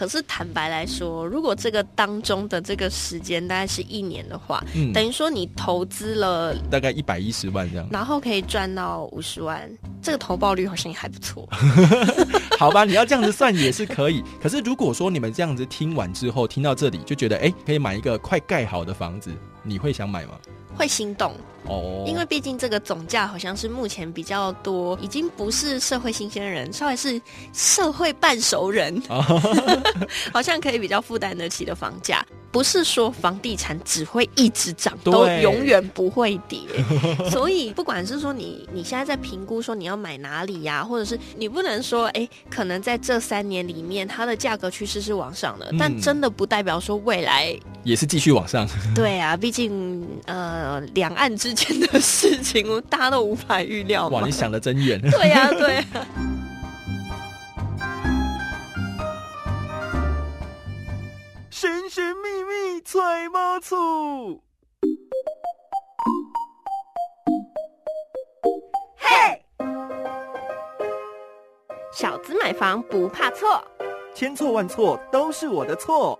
可是坦白来说，如果这个当中的这个时间大概是一年的话，嗯等于说你投资了，大概一百一十万这样。然后可以赚到五十万，这个投报率好像也还不错。好吧，你要这样子算也是可以。可是如果说你们这样子听完之后，听到这里就觉得，哎、可以买一个快盖好的房子，你会想买吗？会心动，哦，因为毕竟这个总价好像是目前比较多，已经不是社会新鲜人，稍微是社会半熟人，好像可以比较负担得起的房价。不是说房地产只会一直涨，都永远不会跌。所以不管是说你你现在在评估说你要买哪里呀、或者是你不能说哎，可能在这三年里面它的价格趋势是往上的，嗯但真的不代表说未来也是继续往上。对啊，毕竟呃两岸之间的事情大家都无法预料哇，你。想的真远。对呀、对呀、神神秘秘揣猫醋。小子买房不怕错。千错万错都是我的错。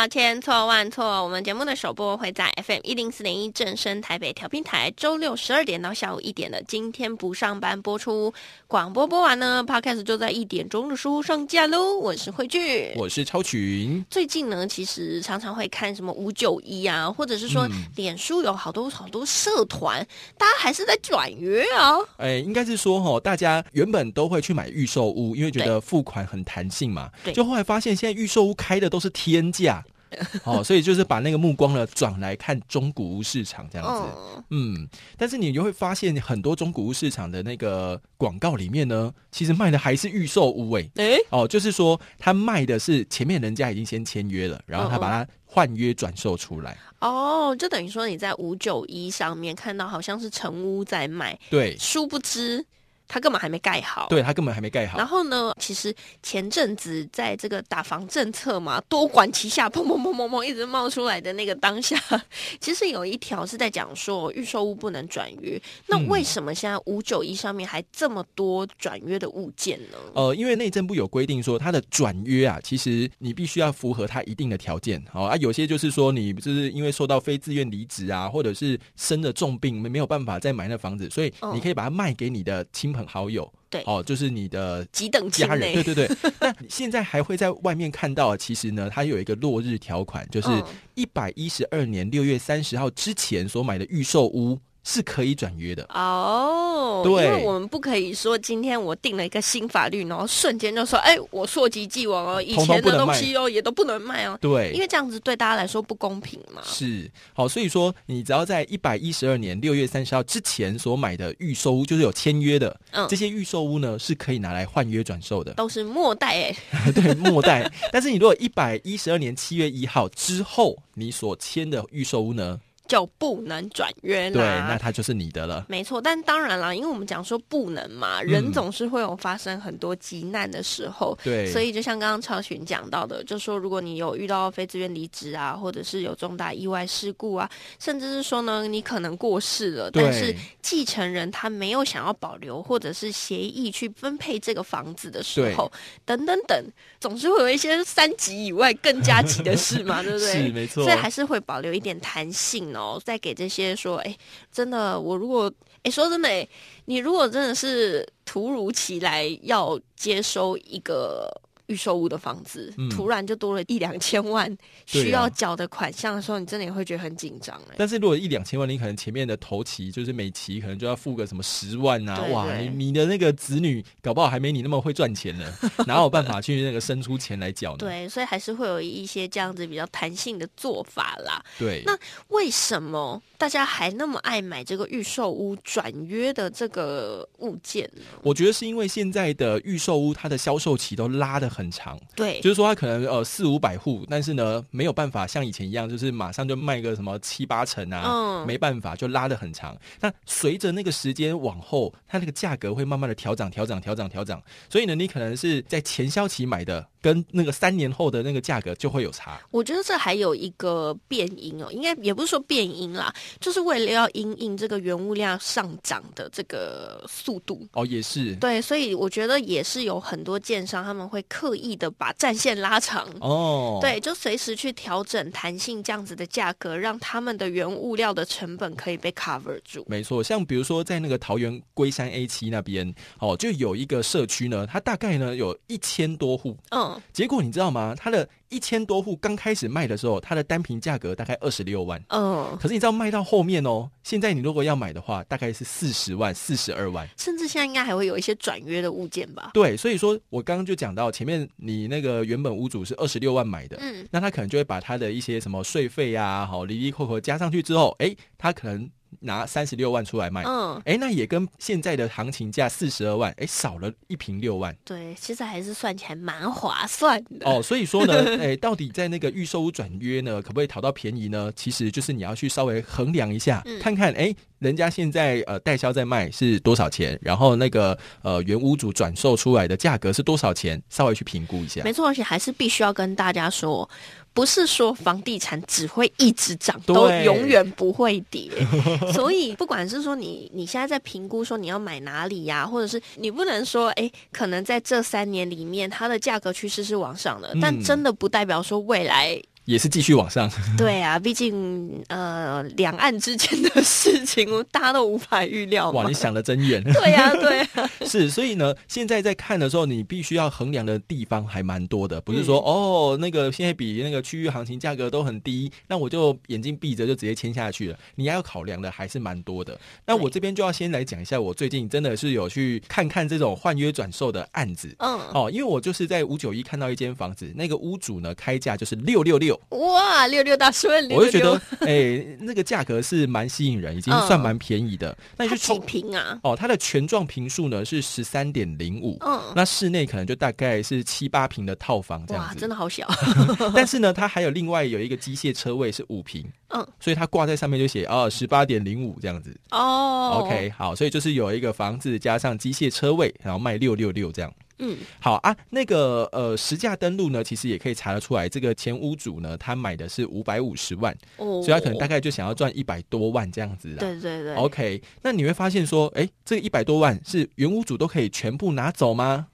到千错万错，我们节目的首播会在 FM 一零四点一正声台北调频台，周六十二点到下午一点的今天不上班播出。广播播完呢，Podcast 就在一点钟的书上架喽。我是慧聚，我是超群，最近呢，其实常常会看什么五九一啊，或者是说嗯脸书有好多好多社团，大家还是在转约啊。哎，应该是说哈，大家原本都会去买预售屋，因为觉得付款很弹性嘛。对就后来发现现在预售屋开的都是天价，哦，所以就是把那个目光呢转来看中古屋市场这样子。嗯，嗯，但是你就会发现很多中古屋市场的那个广告里面呢，其实卖的还是预售屋诶。哎、哦，就是说他卖的是前面人家已经先签约了，然后他把它换约转售出来。哦，就等于说你在五九一上面看到好像是成屋在卖，对，殊不知它根本还没盖好。。对他根本还没盖好然。后呢？其实前阵子在这个打房政策嘛，多管齐下，砰砰砰砰砰，一直冒出来的那个当下，其实有一条是在讲说预售屋不能转约。那嗯为什么现在五九一上面还这么多转约的物件呢？呃，因为内政部有规定说，它的转约啊，其实你必须要符合它一定的条件。好、啊，有些就是说你就是因为受到非自愿离职啊，或者是生了重病，没没有办法再买那房子，所以嗯你可以把它卖给你的亲朋好友。对哦，就是你的几等家人，对？对对。那现在还会在外面看到，其实呢，它有一个落日条款，就是嗯一百一十二年六月三十号之前所买的预售屋是可以转约的。哦，对。因为我们不可以说今天我定了一个新法律，然后瞬间就说，哎，我溯及既往哦，以前的东西哦也都不能卖哦，对，因为这样子对大家来说不公平嘛。是。好，所以说你只要在一百一十二年六月三十号之前所买的预售屋，就是有签约的，嗯。这些预售屋呢是可以拿来换约转售的，都是末代哎，对，末代。但是你如果一百一十二年七月一号之后你所签的预售屋呢，就不能转约啦。对，那他就是你的了。没错，但当然啦，因为我们讲说不能嘛，人总是会有发生很多急难的时候，对，所以就像刚刚超群讲到的，就说如果你有遇到非自愿离职啊，或者是有重大意外事故啊，甚至是说呢你可能过世了，但是继承人他没有想要保留或者是协议去分配这个房子的时候，等等等，总是会有一些三级以外更加急的事嘛，对不对？是没错所以还是会保留一点弹性哦，再给这些说，哎，真的，我如果，哎，说真的，哎，你如果真的是突如其来要接收一个预售屋的房子，嗯突然就多了一两千万需要缴的款项的时候，你真的也会觉得很紧张，哎。但是如果一两千万，你可能前面的头期就是每期可能就要付个什么十万啊，哇，你的那个子女搞不好还没你那么会赚钱呢，哪有办法去那个生出钱来缴呢？对，所以还是会有一些这样子比较弹性的做法啦。对，那为什么大家还那么爱买这个预售屋转约的这个物件呢？我觉得是因为现在的预售屋它的销售期都拉的很长，对，就是说它可能呃四五百户，但是呢没有办法像以前一样，就是马上就卖个什么七八成啊，嗯。没办法就拉的很长。那随着那个时间往后，它那个价格会慢慢的调涨、调涨、调涨、调涨，所以呢，你可能是在前销期买的，跟那个三年后的那个价格就会有差。我觉得这还有一个变因哦，应该也不是说变因啦，就是为了要因应这个原物料上涨的这个速度。哦，也是。对，所以我觉得也是有很多建商他们会刻意的把战线拉长。哦，对，就随时去调整弹性这样子的价格，让他们的原物料的成本可以被 cover 住。没错，像比如说在那个桃园龟山 A 七那边，哦，就有一个社区呢，它大概呢有一千多户，嗯，结果你知道吗？它的一千多户刚开始卖的时候，它的单平价格大概二十六万，嗯，可是你知道卖到后面哦，现在你如果要买的话，大概是四十万、四十二万。甚至现在应该还会有一些转约的物件吧？对，所以说我刚刚就讲到前面，你那个原本屋主是二十六万买的，嗯，那他可能就会把他的一些什么税费啊，好，离离扣扣加上去之后，哎，他可能拿三十六万出来卖，嗯，哎，那也跟现在的行情价四十二万，哎，少了一瓶六万。对，其实还是算起来蛮划算的。哦，所以说呢，哎，到底在那个预售屋转约呢，可不可以讨到便宜呢？其实就是你要去稍微衡量一下，嗯看看，哎，人家现在呃代销在卖是多少钱，然后那个呃原屋主转售出来的价格是多少钱，稍微去评估一下。没错，而且还是必须要跟大家说，不是说房地产只会一直涨，都永远不会跌。所以，不管是说你你现在在评估说你要买哪里呀、或者是你不能说，哎，可能在这三年里面它的价格趋势是往上的，嗯但真的不代表说未来。也是继续往上，对啊，毕竟呃，两岸之间的事情，大家都无法预料哇，你。想的真远。对呀、对啊，是，所以呢，现在在看的时候，你必须要衡量的地方还蛮多的，不是说、嗯哦，那个现在比那个区域行情价格都很低，那我就眼睛闭着就直接签下去了。你要考量的还是蛮多的。那我这边就要先来讲一下，我最近真的是有去看看这种换约转售的案子。嗯，哦，因为我就是在五九一看到一间房子，那个屋主呢开价就是六六六，哇，六六大顺，我就觉得666，哎、那个价格是蛮吸引人，已经嗯算蛮便宜的。那你就冲平啊？哦，它的全幢平数呢是十三点零五，嗯，那室内可能就大概是七八平的套房这样哇，子。真的好小。但是呢，它还有另外有一个机械车位是五平，嗯，所以它挂在上面就写哦十八点零五这样子。哦 OK，好，所以就是有一个房子加上机械车位，然后卖六六六这样。嗯，好啊，那个呃实价登录呢，其实也可以查得出来，这个前屋主呢，他买的是五百五十万，哦，所以他可能大概就想要赚一百多万这样子的。对对对 OK，那你会发现说，哎，这个一百多万是原屋主都可以全部拿走吗？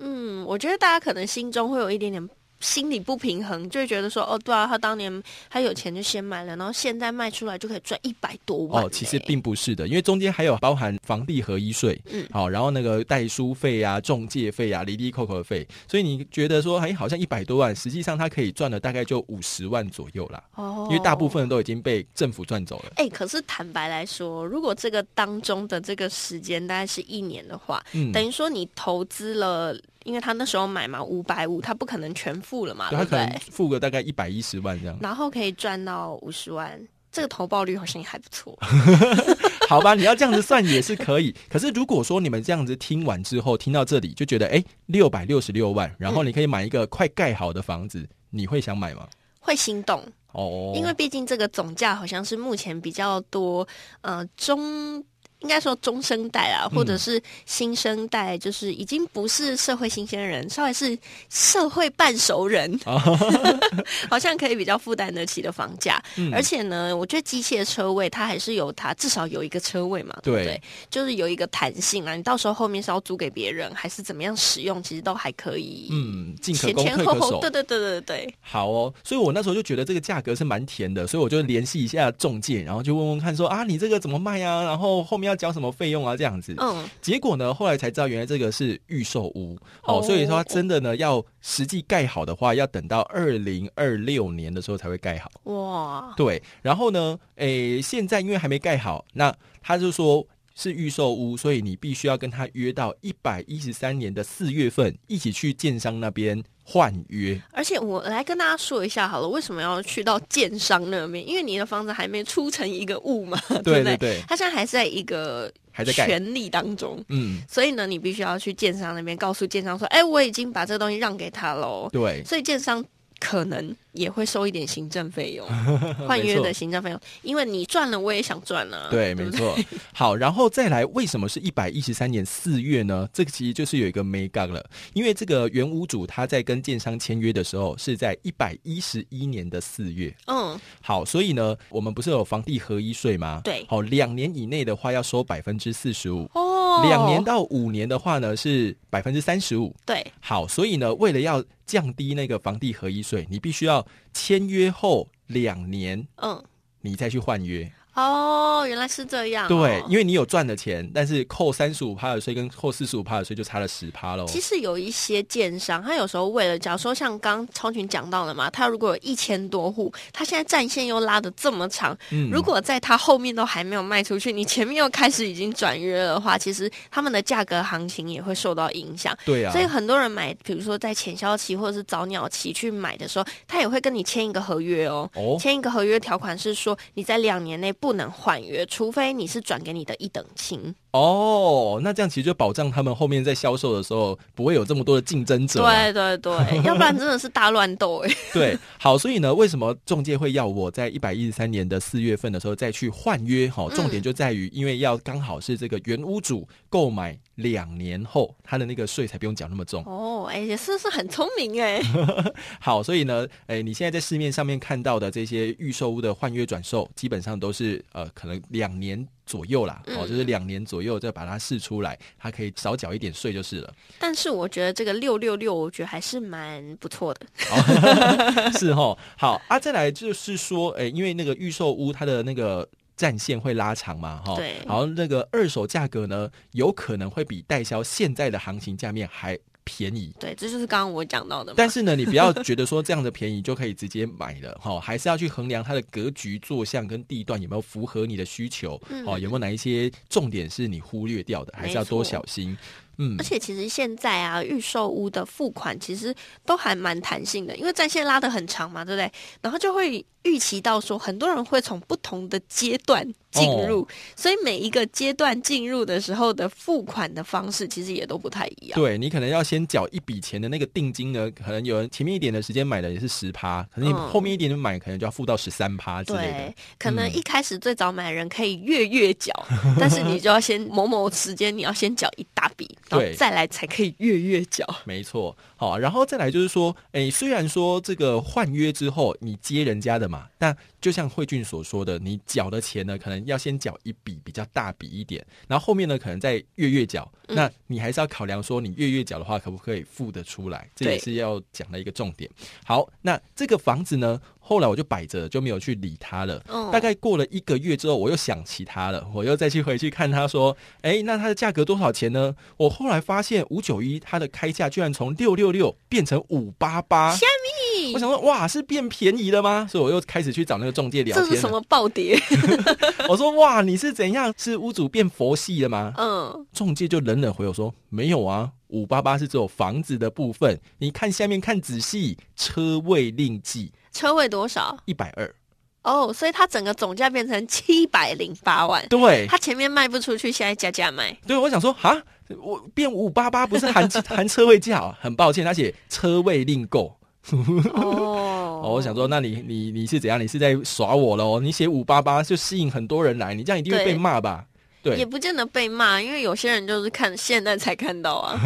嗯，我觉得大家可能心中会有一点点心理不平衡，就会觉得说，哦，对啊，他当年他有钱就先买了，然后现在卖出来就可以赚一百多万、哦，其实并不是的，因为中间还有包含房地合一税，嗯好，然后那个代书费啊、中介费啊、离地扣扣的费，所以你觉得说，哎，好像一百多万，实际上他可以赚的大概就五十万左右啦，哦，因为大部。分都已经被政府赚走了。哎、可是坦白来说，如果这个当中的这个时间大概是一年的话，嗯，等于说你投资了，因为他那时候买嘛五百五，他不可能全付了嘛，他可能？付个大概一百一十万这样。然后可以赚到五十万，这个投报率好像也还不错。好吧，你要这样子算也是可以。可是如果说你们这样子听完之后，听到这里就觉得，哎，六百六十六万，然后你可以买一个快盖好的房子，你会想买吗？会心动，哦，因为毕竟这个总价好像是目前比较多，呃，中应该说中生代啊，嗯或者是新生代，就是已经不是社会新鲜人，稍微是社会半熟人，好像可以比较负担得起的房价。嗯而且呢，我觉得机械车位它还是有它至少有一个车位嘛，对不对对？就是有一个弹性啊，你到时候后面是要租给别人，还是怎么样使用，其实都还可以。嗯，进可前攻前后后，对。对对对对，好哦，所以我那时候就觉得这个价格是蛮甜的，所以我就联系一下中介，然后就问问看说啊，你这个怎么卖啊？然后后面要交什么费用啊？这样子。嗯，结果呢，后来才知道原来这个是预售屋哦，哦所以说它真的呢要实际盖好的话，要等到二零二六年的时候才会盖好。哇，对，然后呢，诶，现在因为还没盖好，那他就说是预售屋，所以你必须要跟他约到一百一十三年的四月份，一起去建商那边换约。而且我来跟大家说一下好了，为什么要去到建商那边？因为你的房子还没出成一个物嘛，对不对？对对，它现在还在一个还在盖。权利当中，嗯，所以呢，你必须要去建商那边告诉建商说，哎，我已经把这个东西让给他喽。对，所以建商可能也会收一点行政费用，换约的行政费用，因为你赚了，我也想赚啊。对，不没错。好，然后再来，为什么是一百一十三年四月呢？这个其实就是有一个 m e 了，因为这个原屋主他在跟建商签约的时候是在一百一十一年的四月。嗯，好，所以呢，我们不是有房地合一税吗？对，好，两年以内的话要收百分之四十五，哦，两年到五年的话呢是百分之三十五。对，好，所以呢，为了要降低那个房地合一税，你必须要签约后两年，嗯，你再去换约。哦，原来是这样、哦。对，因为你有赚的钱，但是扣三十五趴的税跟扣四十五趴的税就差了十趴喽。其实有一些建商，他有时候为了，假如说像刚超群讲到的嘛，他如果有一千多户，他现在战线又拉的这么长，嗯如果在他后面都还没有卖出去，你前面又开始已经转约了的话，其实他们的价格行情也会受到影响。对啊，所以很多人买，比如说在潜销期或者是早鸟期去买的时候，他也会跟你签一个合约哦。哦，签一个合约条款是说，你在两年内不能换约，除非你是转给你的一等亲。哦，那这样其实就保障他们后面在销售的时候不会有这么多的竞争者啊。对对对，要不然真的是大乱斗哎。对，好，所以呢，为什么中介会要我在一百一十三年的四月份的时候再去换约？哈，重点就在于，因为要刚好是这个原屋主购买两年后，他的那个税才不用缴那么重。哦，哎，也是是很聪明哎。好，所以呢，哎，你现在在市面上面看到的这些预售屋的换约转售，基本上都是呃，可能两年左右啦，哦，嗯就是两年左右再把它试出来，它可以少缴一点税就是了。但是我觉得这个六六六，我觉得还是蛮不错的。是哈，好啊，再来就是说，哎，因为那个预售屋它的那个。战线会拉长嘛？哈，对然后那个二手价格呢，有可能会比代销现在的行情价面还便宜。对，这就是刚刚我讲到的。但是呢，你不要觉得说这样的便宜就可以直接买了哈，还是要去衡量它的格局、坐向跟地段有没有符合你的需求，嗯哦，有没有哪一些重点是你忽略掉的，还是要多小心。嗯而，且其实现在啊，预售屋的付款其实都还蛮弹性的，因为战线拉得很长嘛，对不对？然后就会预期到说，很多人会从不同的阶段进入，哦所以每一个阶段进入的时候的付款的方式其实也都不太一样。对你可能要先缴一笔钱的那个定金呢，可能有人前面一点的时间买的也是十趴，可能你嗯后面一点点买可能就要付到十三趴之类对。，可能嗯一开始最早买的人可以月月缴，但是你就要先某某时间你要先缴一大笔，然后对再来才可以月月缴。没错，好，然后再来就是说，诶，虽然说这个换约之后你接人家的嘛，但就像慧俊所说的，你缴的钱呢，可能要先缴一笔比较大笔一点，然后后面呢，可能再月月缴。嗯那你还是要考量说，你月月缴的话，可不可以付得出来？这也是要讲的一个重点。好，那这个房子呢，后来我就摆着，就没有去理它了。嗯大概过了一个月之后，我又想起它了，我又再去回去看它，说，哎，那它的价格多少钱呢？我后来发现五九一它的开价居然从六六六变成五八八，虾米我想说，哇，是变便宜了吗？所以我又开始去找那个中介聊天了。这是什么暴跌？我说，哇，你是怎样？是屋主变佛系了吗？嗯，中介就冷冷回我说，没有啊，五八八是只有房子的部分，你看下面看仔细，车位另计车位多少？一百二。哦，所以它整个总价变成七百零八万。对，它前面卖不出去，现在加价卖。对，我想说，哈，我变五八八不是含 含车位价、啊，很抱歉，而且车位另购。哦 哦，我想说，那你你你是怎样？你是在耍我喽？你写五八八就吸引很多人来，你这样一定会被骂吧？对也不见得被骂，因为有些人就是看现在才看到啊。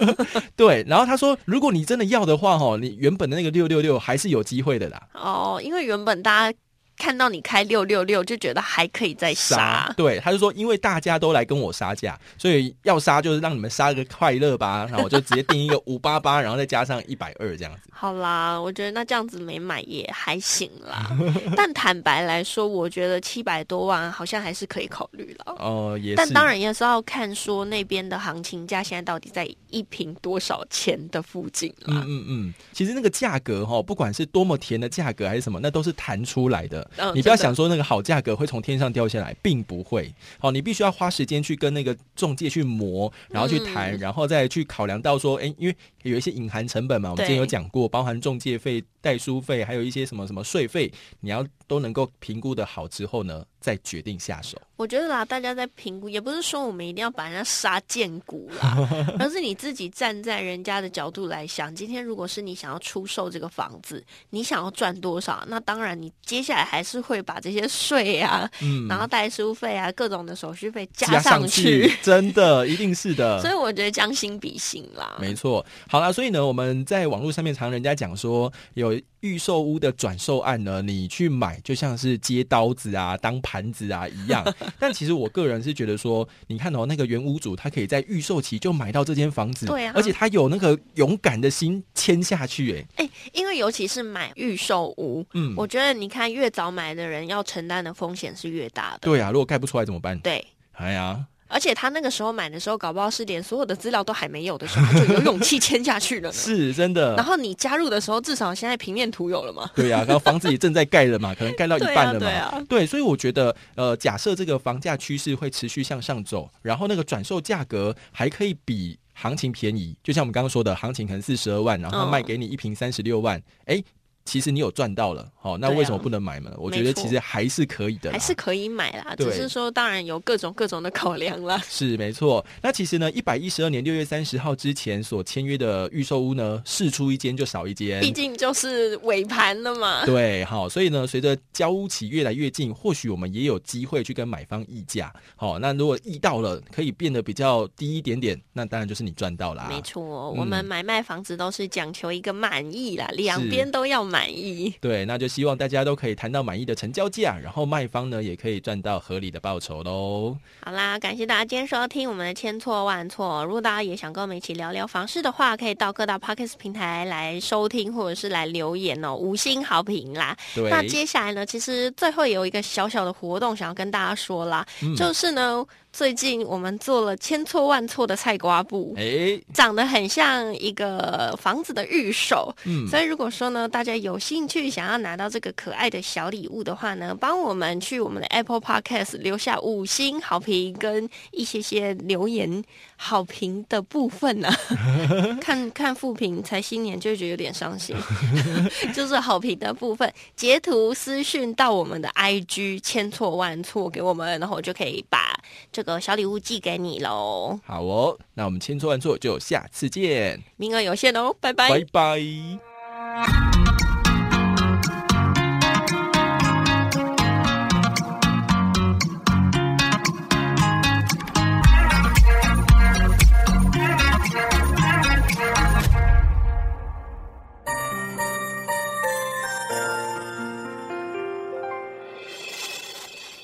对。然后他说，如果你真的要的话，哈，你原本的那个六六六还是有机会的啦。哦，因为原本大家看到你开六六六，就觉得还可以再杀。对，他就说，因为大家都来跟我杀价，所以要杀就是让你们杀个快乐吧。然后我就直接定一个五八八，然后再加上一百二这样子。好啦，我觉得那这样子没买也还行啦。但坦白来说，我觉得七百多万好像还是可以考虑了。哦、也是。但当然也是要看说那边的行情价现在到底在一瓶多少钱的附近嗯啦。嗯嗯，其实那个价格哈，不管是多么甜的价格还是什么，那都是弹出来的。嗯你不要想说那个好价格会从天上掉下来，并不会。好，你必须要花时间去跟那个中介去磨，然后去谈，嗯然后再去考量到说，哎，因为有一些隐含成本嘛，我们之前有讲过，包含中介费、代书费，还有一些什么什么税费，你要都能够评估的好之后呢，再决定下手。我觉得啦，大家在评估，也不是说我们一定要把人家杀贱骨啦，而是你自己站在人家的角度来想，今天如果是你想要出售这个房子，你想要赚多少，那当然你接下来还是会把这些税啊，嗯然后代书费啊，各种的手续费加加上去。真的一定是的。所以我觉得将心比心啦，没错，好啦，所以呢，我们在网络上面常人家讲说，有预售屋的转售案呢，你去买就像是接刀子啊、当盘子啊一样。但其实我个人是觉得说，你看哦，那个原屋主他可以在预售期就买到这间房子，对啊而且他有那个勇敢的心签下去，哎，哎、因为尤其是买预售屋，嗯，我觉得你看越早买的人要承担的风险是越大的。对啊，如果盖不出来怎么办？对，哎呀，而且他那个时候买的时候，搞不好是连所有的资料都还没有的时候，就有勇气签下去了。是真的然。后你加入的时候，至少现在平面图有了嘛？对啊，然后房子也正在盖了嘛，可能盖到一半了嘛。对啊对啊对，所以我觉得，呃，假设这个房价趋势会持续向上走，然后那个转售价格还可以比行情便宜，就像我们刚刚说的，行情可能四十二万，然后卖给你一平三十六万，哎、其实你有赚到了，好、那为什么不能买呢？我觉得其实还是可以的，还是可以买啦，只是说当然有各种各种的考量啦。是没错。那其实呢，一百一十二年六月三十号之前所签约的预售屋呢，试出一间就少一间，毕竟就是尾盘了嘛。对，好，所以呢，随着交屋期越来越近，或许我们也有机会去跟买方议价。好，那如果议到了，可以变得比较低一点点，那当然就是你赚到啦。没错，嗯我们买卖房子都是讲求一个满意啦，两边都要满意。对，那就希望大家都可以谈到满意的成交价，然后卖方呢也可以赚到合理的报酬喽。好啦，感谢大家今天收听我们的千错万错。如果大家也想跟我们一起聊聊房事的话，可以到各大 podcast 平台来收听，或者是来留言哦，五星好评啦。对，那接下来呢，其实最后有一个小小的活动想要跟大家说啦，嗯就是呢，最近我们做了千错万错的菜瓜布。哎，长得很像一个房子的预售，嗯，所以如果说呢，大家有兴趣想要拿到这个可爱的小礼物的话呢，帮我们去我们的 Apple Podcast 留下五星好评跟一些些留言好评的部分呢、看看复评才新年就会觉得有点伤心，就是好评的部分，截图私讯到我们的 IG 千错万错给我们，然后我就可以把这个小礼物寄给你喽。好哦，那我们千错万错就下次见，名额有限哦，拜拜。拜拜。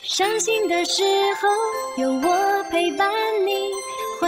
伤心的时候有